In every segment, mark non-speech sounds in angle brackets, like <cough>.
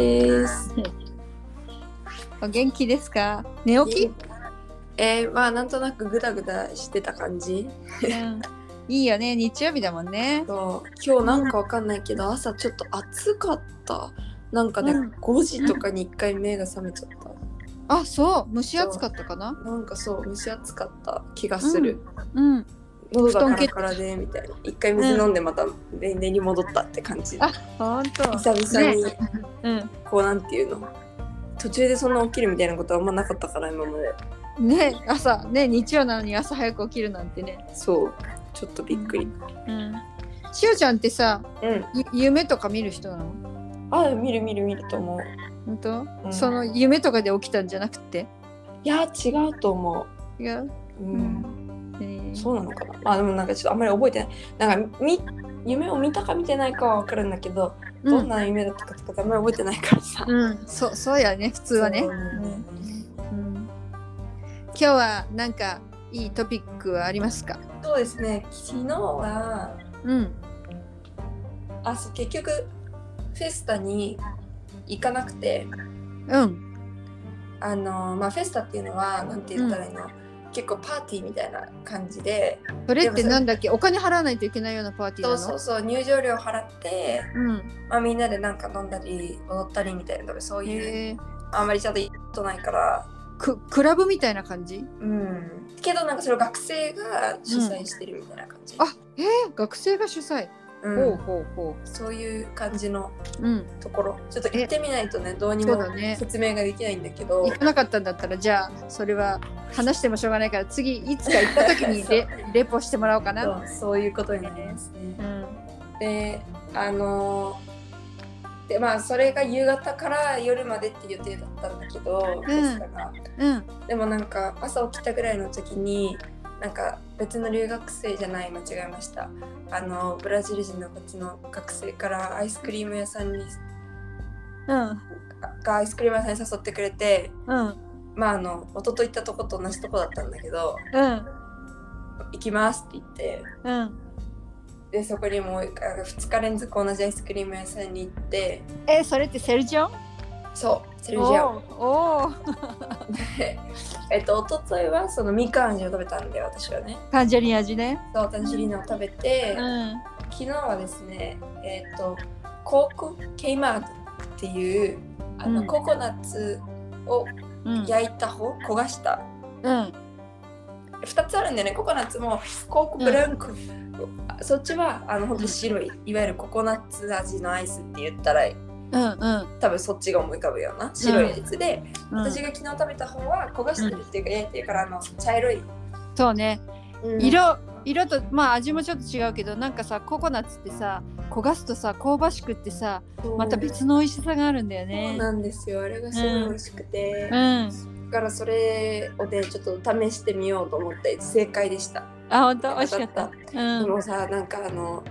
です。お元気ですか？寝起き、えー、まあなんとなくグダグダしてた感じ。うん、いいよね。日曜日だもんね。そう。今日なんかわかんないけど朝ちょっと暑かった。なんかね、うん。5時とかに1回目が覚めちゃった。あそう。蒸し暑かったかな？なんかそう蒸し暑かった気がする。うん喉がカラカラでみたいな。一回水飲んでまた寝寝に戻ったって感じ。あほんと久々にうんこうなんていうの途中でそんな起きるみたいなことはあんまなかったから今まで。ね朝ね日曜なのに朝早く起きるなんてねそうちょっとびっくり。うんしおちゃんってさうん。ゆ夢とか見る人なの？あ見る見る見ると思う。本当、うんその夢とかで起きたんじゃなくて？いや違うと思違う、う。う。うんそうなのかな？あでもなんかちょっとあんまり覚えてない。なんかみ夢を見たか見てないかはわかるんだけど、どんな夢だったかとかあんまり覚えてないからさ。うん、そうそうやね普通はね、そううんうん、今日はなんかいいトピックはありますか？そうですね。昨日はうんあそう結局フェスタに行かなくて、うんあのまあフェスタっていうのはなんて言ったらいいの？結構パーティーみたいな感じで。それってなんだっけ？お金払わないといけないようなパーティーなの？そうそうそう。入場料払って、うん。まあ、みんなでなんか飲んだり踊ったりみたいなそういうあんまりちゃんと行ったことないから。ククラブみたいな感じ？うん。けどなんかそれを学生が主催してるみたいな感じ、あえー、学生が主催、うん。ほうほうほそういう感じのううん。ところ。ちょっと行ってみないとねどうにも説明ができないんだけど。行かなかったんだったらじゃあそれは話してもしょうがないから次いつか行った時にレ <laughs> レポしてもらおうかな。そうそういうことになりますね。うん。であのーでまあそれが夕方から夜までっていう予定だったんだけど、うん。でもなんか朝起きたぐらいの時になんか別の留学生じゃない間違えました。あのブラジル人のこっちの学生からアイスクリーム屋さんにうん。がアイスクリーム屋さんに誘ってくれてうん。まああの元と行ったとこと同じとこだったんだけどうん。行きますって言ってうん。でそこにもう2日連続同じアイスクリーム屋さんに行ってえそれってセルジョンそうセルジア。おーお <laughs> えっと一昨日はそのみかん味を食べたんで私はね。タンジャリン味ね。そうタンジェリーナを食べて、うん。昨日はですねえっ、とコークケイマードっていうあの、うん。ココナッツをうん。焼いた方焦がした。うん。2つあるんだよねココナッツも。コークブランク、そっちはあの本当に白いいわゆるココナッツ味のアイスって言ったらうんうん。多分そっちが思い浮かぶような白いやつで、うん。私が昨日食べた方は焦がしてるっていうか焼いてるからあの茶色い、そうね。うん。色色とまあ味もちょっと違うけどなんかさココナッツってさ焦がすとさ香ばしくってさまた別の美味しさがあるんだよそうねなんですよ。あれがすごい美味しくて、うん。だからそれをねちょっと試してみようと思って正解でした、あ本当？美味しかった。うん。でもさなんかあの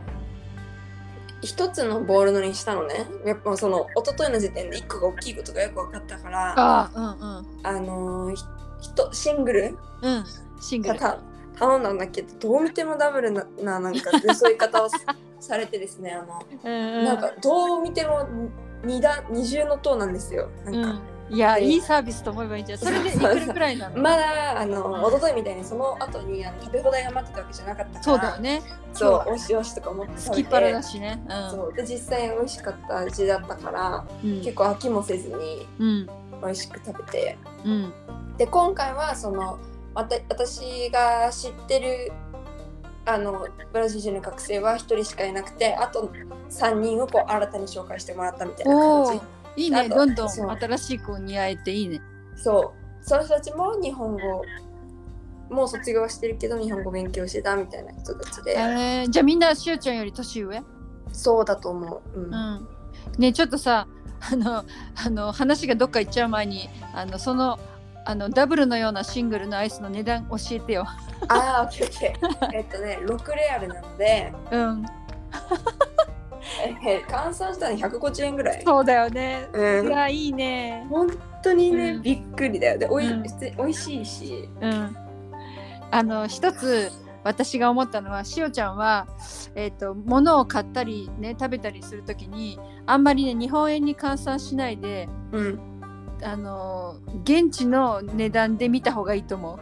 一つのボールのにしたのね。やっぱその一昨日の時点で一個が大きいことがよく分かったからああうんうんのひひとシングルうん。シングル。頼んだんだけどどう見てもダブルなななんかそういう方をさされてですねあの、うんうん。なんかどう見ても二段二重の塔なんですよ。なんか、うんいやでいいサービスと思えばいいんじゃんそれでいくらくらいなの？まだあの一昨日みたいにその後にあの食べ放題が待ってたわけじゃなかったからそうだよね。そうおしおしとか思って好食べてきっ腹だしねそうで実際美味しかった味だったからうん。結構飽きもせずにうん。美味しく食べて。うん。で今回はそのまた私が知ってるあのブラジル人の学生は1人しかいなくてあと3人をこう新たに紹介してもらったみたいなお感じ。おいいねどんどん新しい子に会えていいね。そう。その人たちも日本語もう卒業してるけど日本語勉強してたみたいな人たちで、えー。じゃあみんなしおちゃんより年上？そうだと思う、うん。うん。ねちょっとさあのあの話がどっか行っちゃう前にあのそのあのダブルのようなシングルのアイスの値段教えてよ。ああ、オッケーオッケー。えっとね、6レアルなので、うん、え換算したら150円ぐらい。そうだよね。うんいやいいね。本当にね、うんびっくりだよ。で、おい、うん普通に美味しいし。うん。あの一つ私が思ったのはしおちゃんは、えー、と物を買ったりね食べたりする時にあんまりね日本円に換算しないでうんあの現地の値段で見た方がいいと思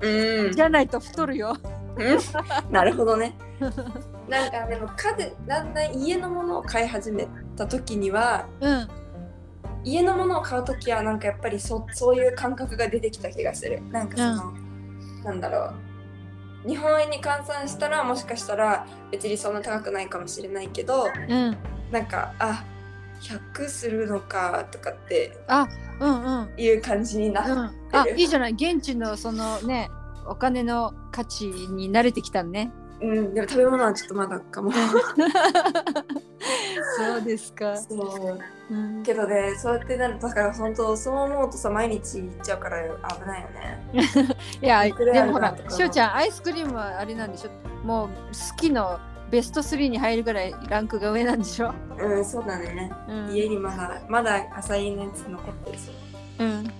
うんう <laughs> じゃないと太るよ。うんなるほどね。<laughs> なんかでも家でだんだん家のものを買い始めた時にはうん。家のものを買う時はなんかやっぱりそそういう感覚が出てきた気がする。なんかその、なんだろう。日本円に換算したらもしかしたら別にそんな高くないかもしれないけどうん。なんかあ100するのかとかってあうんうん。いう感じになってる。うん、あいいじゃない。現地のそのねお金の価値に慣れてきたね。うん、でも食べ物はちょっとまだかも。そうですか。そううん、けどねそうやってなるだから本当そう思うとさ毎日行っちゃうから危ないよね。<laughs> いやでもほらしおちゃんアイスクリームはあれなんでしょ？もう好きのベスト3に入るぐらいランクが上なんでしょ、うんそうだね。うん、家にまだまだ浅いのやつ残ってるそう。うん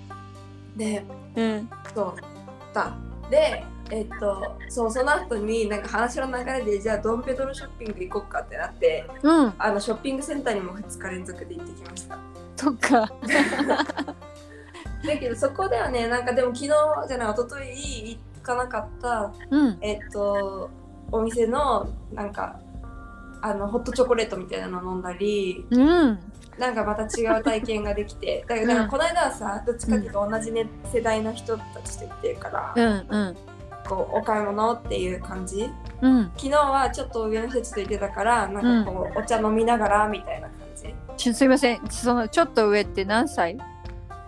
でうんそうだでえっとそうその後になんか話の流れでじゃあドンペドロショッピング行こうかってなってうん。あのショッピングセンターにも2日連続で行ってきました。そっか。<laughs> だけどそこではねなんかでも昨日じゃない一昨日行かなかったうん。えっとお店のなんかあのホットチョコレートみたいなの飲んだりうん。なんかまた違う体験ができてだからこの間はさどっちかっていうと同じ、ね、世代の人たちと行ってるから、うんうんこうお買い物っていう感じ？うん。昨日はちょっと上の人たちと行ってたからなんかこう、お茶飲みながらみたいな感じ。すいません。そのちょっと上って何歳？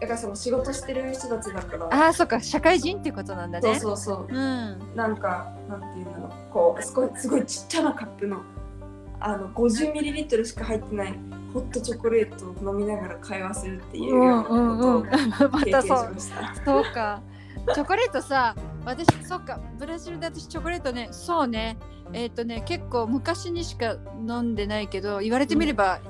だからその仕事してる人たちだからああそっか。社会人ってことなんだそうねそうそう。うん。なんかなんていうんだろうこうすごいすごいちっちゃなカップのあの 50ml しか入ってないホットチョコレートを飲みながら会話するっていうようなことを <laughs> ま経験したそう。ました。そうか。チョコレートさ、私、そっか、ブラジルで私チョコレートね、そうね、えっ、とね、結構昔にしか飲んでないけど、言われてみれば、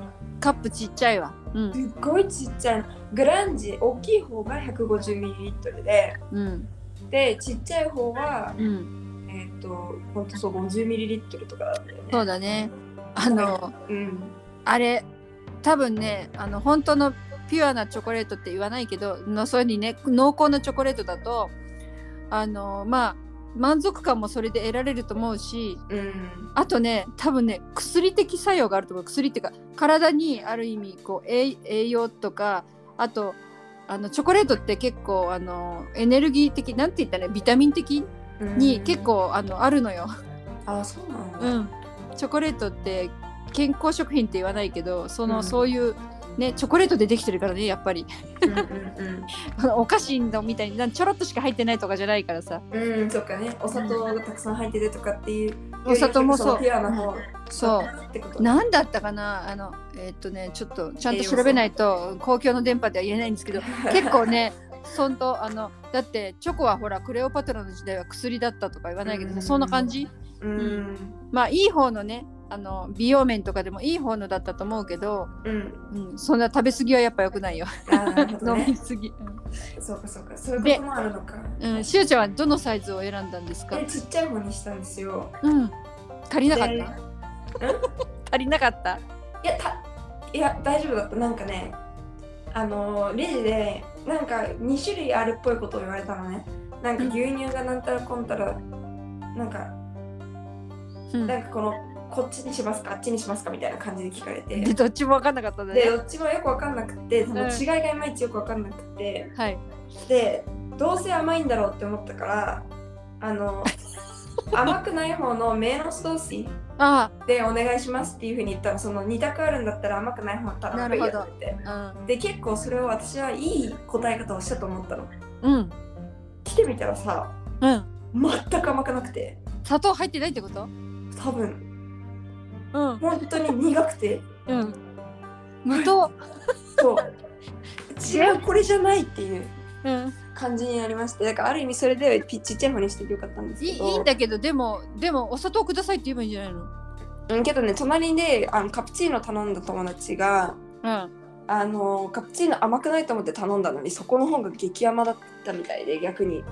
カップちっちゃいわ。うん。すっごいちっちゃいのグランジ大きい方が 150ml でうん。でちっちゃい方はうん。えっ、とほんとそう 50ml とかだったよね。そうだね。あの、うんあれ、多分ね、あの、本当のピュアなチョコレートって言わないけど、のそういうにね、濃厚なチョコレートだと、あの、まあ、満足感もそれで得られると思うし、うん。あとね多分ね薬的作用があると思う。薬っていうか体にある意味こう栄栄養とかあとあのチョコレートって結構あのエネルギー的なんて言ったらねビタミン的うん。に結構あのあるのよ。あそうなんだ。うん、チョコレートって健康食品って言わないけどその、うん。そういうねチョコレートでできてるからねやっぱり。うんうん <laughs> お菓子のみたいになんちょろっとしか入ってないとかじゃないからさ。うんうんそっかね。お砂糖がたくさん入っててとかっていうお砂糖もそう。のピュアな方。そう。何だったかなあのえーっとねちょっとちゃんと調べないと公共の電波では言えないんですけど <laughs> 結構ねそんとあのだってチョコはほらクレオパトラの時代は薬だったとか言わないけどさうん。そんな感じ？うん。まあいい方のねあの美容面とかでもいい方のだったと思うけど、うん。うん、そんな食べ過ぎはやっぱ良くないよ、あーなるほど <laughs> 飲みねすぎそうかそうか。そういうこともあるのか。うん、うん、しおちゃんはどのサイズを選んだんですか？えちっちゃい方にしたんですよ。うん。足りなかっでた足りなかった？いやたいや大丈夫だった。なんかねあのレジでなんか2種類あるっぽいことを言われたのね。なんか牛乳がなんたらこんたらなんかうん。なんかこのこっちにしますかあっちにしますかみたいな感じで聞かれて。でどっちも分かんなかったね。でどっちもよくわかんなくてそのうん違いがいまいちよくわかんなくて。はい。でどうせ甘いんだろうって思ったからあの <laughs> 甘くない方のメーノストーシあ。でお願いしますっていうふうに言ったらその2択あるんだったら甘くない方頼めばいいよって。言ってあうん。で結構それを私はいい答え方をしたと思ったの。うん。来てみたらさうん。全く甘くなくて。砂糖入ってないってこと？多分うん。本当に苦くて。うん。無糖。そう。<laughs> 違うこれじゃないっていう。うん。感じになりましてだからある意味それでピッちっちゃい方にしててよかったんですけど。いいんだけどでもでもお砂糖くださいって言えばいいんじゃないの？うんけどね隣であのカプチーノ頼んだ友達がうん。あのカプチーノ甘くないと思って頼んだのにそこの方が激甘だったみたいで逆に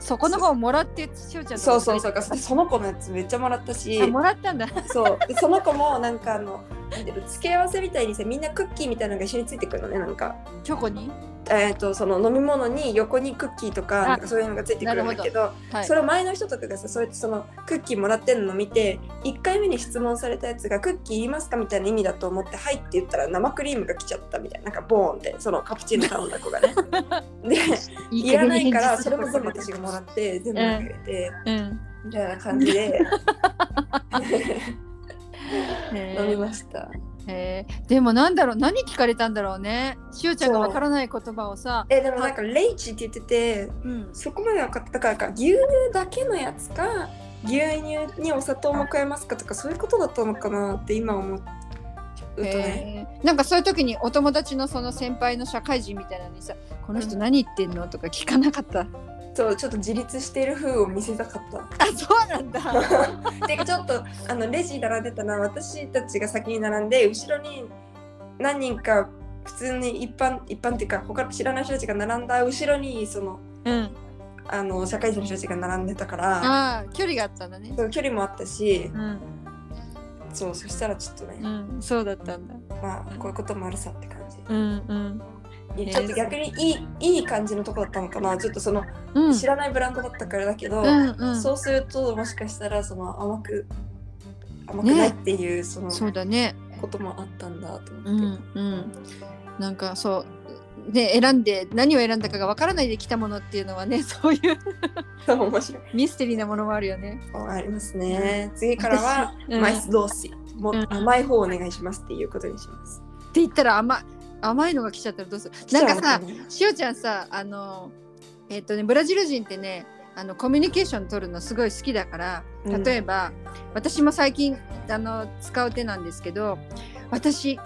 そこの方もらってしおちゃんそうそうそううその子のやつめっちゃもらったし。あもらったんだ。そう。でその子もなんかあの付け合わせみたいにさみんなクッキーみたいなのが一緒についてくるのねなんか。チョコに？えー、とその飲み物に横にクッキーとかあなんかそういうのがついてくるんだけどはい。それを前の人とかがさそうやってそのクッキーもらってんの見て1回目に質問されたやつが「クッキーいりますか?」みたいな意味だと思って「はい」って言ったら生クリームが来ちゃったみたいな。なんかボーンってそのカプチーノ頼んだ子がね。<laughs> でいらないからそれも全部私がもらって全部投げて、うん。みたいな感じで。へ <laughs> 飲みーました。へー。でもなんだろう何聞かれたんだろうね。しおちゃんがわからない言葉をさ。えでもなんかレイチって言っててうん。そこまで分かった。からか牛乳だけのやつか牛乳にお砂糖も加えますかとかそういうことだったのかなって今思うとね。へー。なんかそういう時にお友達のその先輩の社会人みたいなのにさ「この人何言ってんの?」とか聞かなかった。そうちょっと自立している風を見せたかった。あそうなんだ。<laughs> てかちょっとあのレジ並んでたのは私たちが先に並んで後ろに何人か普通に一般一般っていうか他知らない人たちが並んだ後ろにそのうん。あの社会人の人たちが並んでたからああ距離があったんだね。そう距離もあったしうんそうそしたらちょっとね、うんそうだったんだ。まあこういうこともあるさって感じ。うんうんちょっと逆にいいいい感じのとこだったのかな。ちょっとそのうん。知らないブランドだったからだけど、うんうん。そうするともしかしたらその甘く甘くないっていうそのそうだね。こともあったんだとう思って、んうん。なんかそう。で選んで何を選んだかがわからないで来たものっていうのはね <laughs> そういう面白い。ミステリーなものもあるよね。ありますね。次からは私うん。マイスドーシもううん。甘い方お願いしますっていうことにします。って言ったら甘い甘いのが来ちゃったらどうする？なんかさしおちゃんさあのえっ、とねブラジル人ってねあのコミュニケーション取るのすごい好きだからうん。例えば、私も最近あの使う手なんですけど私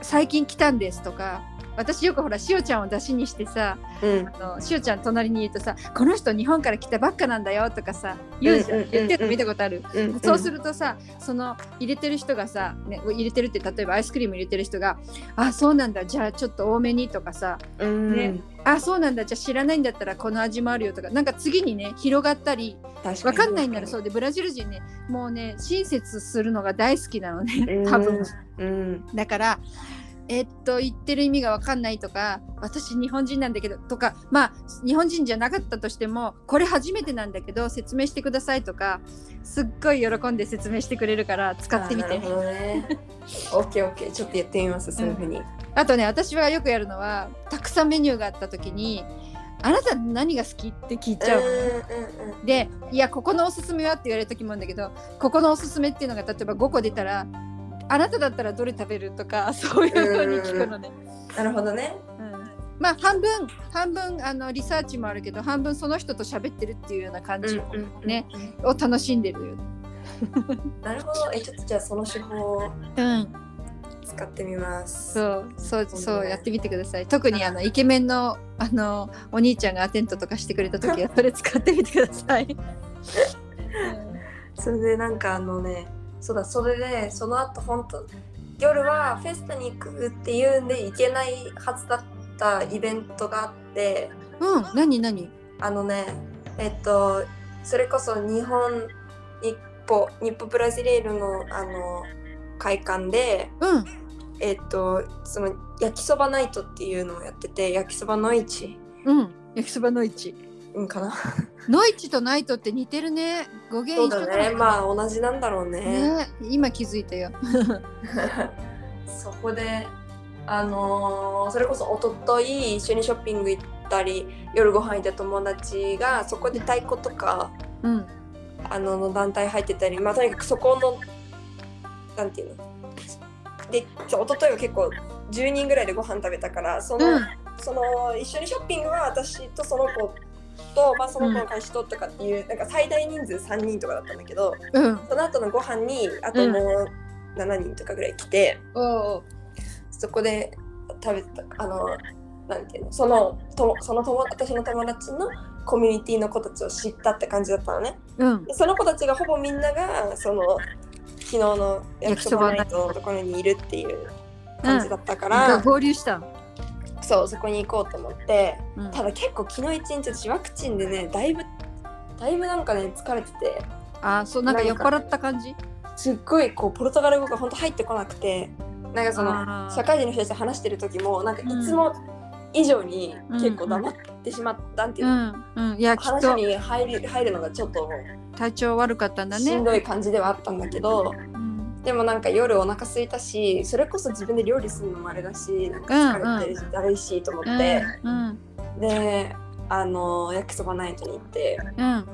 最近来たんですとか私よくほらしおちゃんを出しにしてさうん。あのしおちゃん隣にいるとさこの人日本から来たばっかなんだよとかさ言うじゃん,、うんうんうん。うん。言ってるの見たことある、うんそうするとさその入れてる人がさ、ね、入れてるって例えばアイスクリーム入れてる人が「あそうなんだじゃあちょっと多めに」とかさうん。ね「あそうなんだじゃあ知らないんだったらこの味もあるよ」とかなんか次にね広がったり確わかんないんならそううでブラジル人ねもうね親切するのが大好きなのね多分。うん。だからえっと言ってる意味が分かんないとか私日本人なんだけどとかまあ日本人じゃなかったとしてもこれ初めてなんだけど説明してくださいとかすっごい喜んで説明してくれるから使ってみてあーなるほどねオッケーオッケーちょっとやってみますそういうふうに、あとね私はよくやるのはたくさんメニューがあった時に「あなた何が好き?」って聞いちゃう。うんうんで「いやここのおすすめは?」って言われる時もあるんだけどここのおすすめっていうのが例えば5個出たら「あなただったらどれ食べる?」とか <laughs> そういうふうに聞くのね。うんなるほどねうんまあ半分半分あのリサーチもあるけど半分その人と喋ってるっていうような感じねを楽しんでるよ。なるほどえちょっとじゃあその手法をうん、使ってみますそうそうそうねそうやってみてください。特にあのイケメンのあのお兄ちゃんがアテントとかしてくれた時はそれ使ってみてください。<laughs> それでなんかあのねそうだそれでその後本当夜はフェスタに行くっていうんで行けないはずだったイベントがあってうん、何何？あのねえっとそれこそ日本日歩日歩ブラジレールのあの会館でうん。えっとその焼きそばナイトっていうのをやってて焼きそばの市。うん焼きそばの市。うんかな？ノイチとナイトって似てるね。語源一緒なのね。まあ同じなんだろうね。ね。今気づいたよ。そこであのーそれこそ一昨日一緒にショッピング行ったり夜ご飯行った友達がそこで太鼓とかうん。あのの団体入ってたりまあとにかくそこのなんていうの？でそう一昨日は結構10人ぐらいでご飯食べたからその,、うん。その一緒にショッピングは私とその子と、まあ、その子の彼氏ととかっていう、なんか最大人数3人とかだったんだけどうん。その後のご飯にあともう7人とかぐらい来て。そこで食べたあのなんていうのそのとその友私の友達のコミュニティの子たちを知ったって感じだったのねうん。でその子たちがほぼみんながその昨日の焼きそばナイトのところにいるっていう感じだったから、合流したの。そうそこに行こうと思ってうん。ただ結構昨日一日私ワクチンでねだいぶだいぶなんかね疲れてて。あそうなんか酔っ払った感じ？すっごいこうポルトガル語が本当入ってこなくてなんかその社会人の人たちと話してる時もなんかうんいつも以上に結構黙ってしまったんていう。うの、ん。うん。いや話と。に入る入るのがちょっと体調悪かったんだね。しんどい感じではあったんだけど、うんでもなんか夜お腹空いたしそれこそ自分で料理するのもあれだしなんか疲れてるしだるいしと思って、うんであの焼きそばナイトに行って。うん。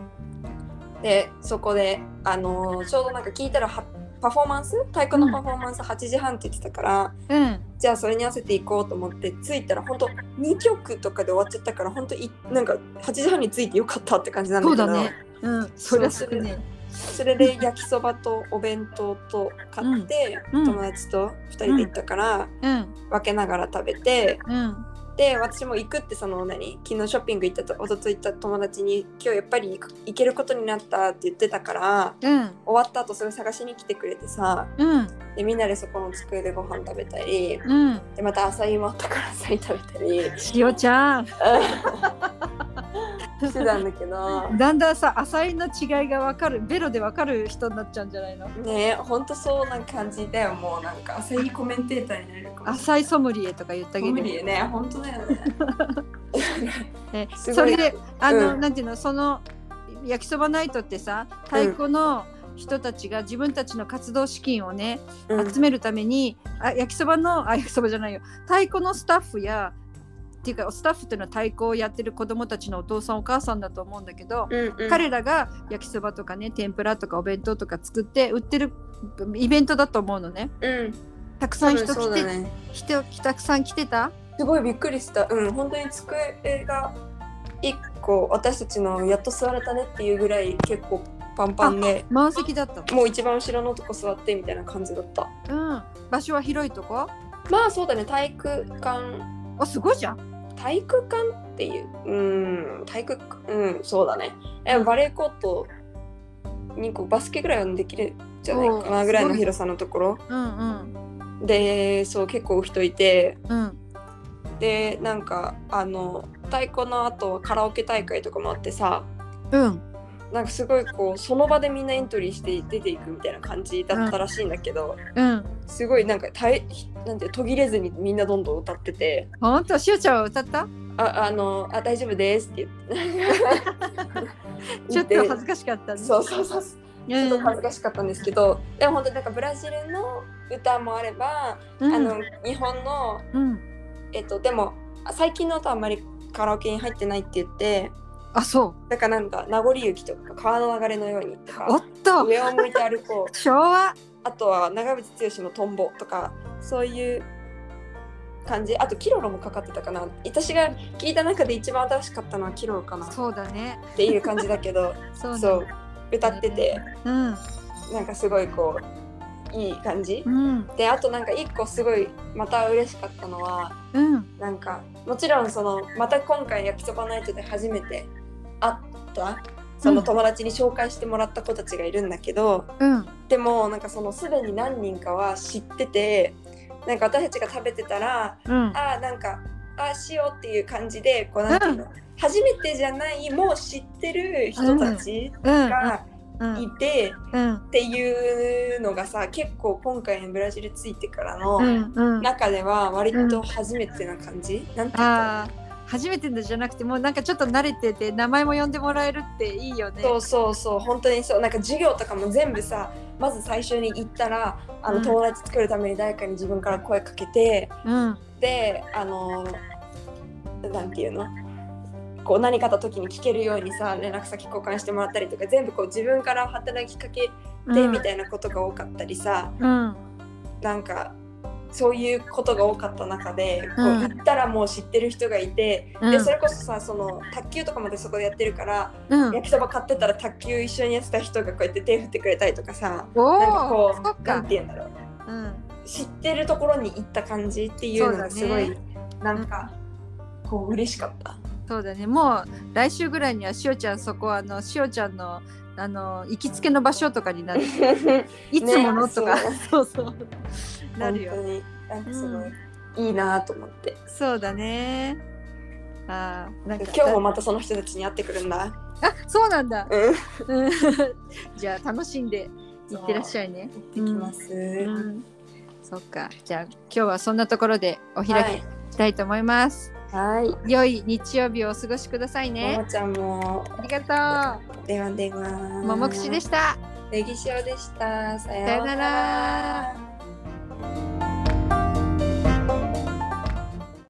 でそこであのちょうどなんか聞いたらはパフォーマンス？太鼓のパフォーマンス？8時半って言ってたから、うん。じゃあそれに合わせていこうと思って着いたら本当2曲とかで終わっちゃったから本当いなんか8時半に着いてよかったって感じなんだけど。そうだね。うん。そりゃするねそれで焼きそばとお弁当と買って、うん。うん。友達と2人で行ったから、うん。分けながら食べてうん。で私も行くってその何昨日ショッピング行ったと一昨日行った友達に今日やっぱり行けることになったって言ってたからうん。終わった後それ探しに来てくれてさうん。でみんなでそこの机でご飯食べたりうん。でまた朝芋あったから朝食べたり。塩ちゃん <laughs> してたんだけど。だんだんさ浅いの違いが分かるベロで分かる人になっちゃうんじゃないの？ねほんとそうな感じだよもうなんか。朝いコメンテーターになれるかも。浅いソムリエとか言ってあげ無る理ね本当だよね。え <laughs> <laughs> すごいそれであの、うん。なんていうのその焼きそばナイトってさ太鼓の人たちが自分たちの活動資金をね、うん。集めるためにあ焼きそばのあ焼きそばじゃないよ。太鼓のスタッフやっていうかスタッフっていうのは太鼓をやってる子供たちのお父さんお母さんだと思うんだけど、うんうん。彼らが焼きそばとかね天ぷらとかお弁当とか作って売ってるイベントだと思うのね。うん。たくさん人来て、だね人たくさん来てた？すごいびっくりした。うん本当に机が一個私たちのやっと座れたねっていうぐらい結構パンパンで満席だった。もう一番後ろのとこ座ってみたいな感じだった。のうん。場所は広いとこ？まあそうだね。体育館。あすごいじゃん体育館っていううん体育館うんそうだね。えバレーコート2個バスケぐらいはできるんじゃないかなぐらいの広さのところ。うんうん。でそう結構人いて。うん。でなんかあの太鼓の後はカラオケ大会とかもあってさ。うん。なんかすごいこうその場でみんなエントリーして出ていくみたいな感じだったらしいんだけど、うん。すごいなんかたいなんて途切れずにみんなどんどん歌ってて。ほんとしおちゃんは歌った？ああのあ大丈夫ですって言って。<laughs> ちょっと恥ずかしかったね。そうそうそうちょっと恥ずかしかったんですけど、でも本当になんかブラジルの歌もあれば、うん。あの日本のうん。えっとでも最近の歌あんまりカラオケに入ってないって言って。あそう。だからなんか名残雪とか川の流れのようにとおっかと。上を向いて歩こう。<laughs> 昭和。あとは長渕剛のトンボとかそういう感じ。あとキロロもかかってたかな。私が聞いた中で一番新しかったのはキロロかな。っそうだね。ていう感じだけど <laughs> そうだそう歌ってて。うん。なんかすごいこういい感じ。うん。であとなんか一個すごいまた嬉しかったのはうん。なんかもちろんそのまた今回焼きそばナイトで初めて会ったその友達に紹介してもらった子たちがいるんだけど、うん。でもなんかそのすでに何人かは知っててなんか私たちが食べてたらうん。あーなんかあー塩っていう感じでこうなんていうの、初めてじゃないもう知ってる人たちうん。がうん。いて、うんっていうのがさ結構今回のブラジル着いてからのうん。うん。中では割と初めてな感じ、なんていうか。あー初めてのじゃなくてもうなんかちょっと慣れてて名前も呼んでもらえるっていいよね。そうそうそう本当にそう。なんか授業とかも全部さまず最初に行ったらあのうん。友達作るために誰かに自分から声かけて、うん。であのなんていうの？こう何かあった時に聞けるようにさ連絡先交換してもらったりとか全部こう自分から働きかけてみたいなことが多かったりさ、うん。なんかそういうことが多かった中で、こううん。行ったらもう知ってる人がいて、うん。でそれこそさその卓球とかまでそこでやってるから、うん。焼きそば買ってたら卓球一緒にやってた人がこうやって手振ってくれたりとかさおなんかこうなんかて言うんだろう。うん。知ってるところに行った感じっていうのがすごい、そうなんかこう嬉しかった。そうだね。もう来週ぐらいにはしおちゃんそこあのしおちゃんのあの行きつけの場所とかになる。いつものとか、ねそうそう。なるよ。本当に。なんかすごい、うんいいなと思って。そうだね。あーなんか。今日もまたその人たちに会ってくるんだ。あそうなんだ。<laughs> じゃあ楽しんでいってらっしゃいね。行ってきます、うん。そっか。じゃあ今日はそんなところでお開はい。きしたいと思います、はい良い日曜日をお過ごしくださいもね。もちゃんも。ありがと電話電話うももくしでした。ネギ塩でした。ささよなら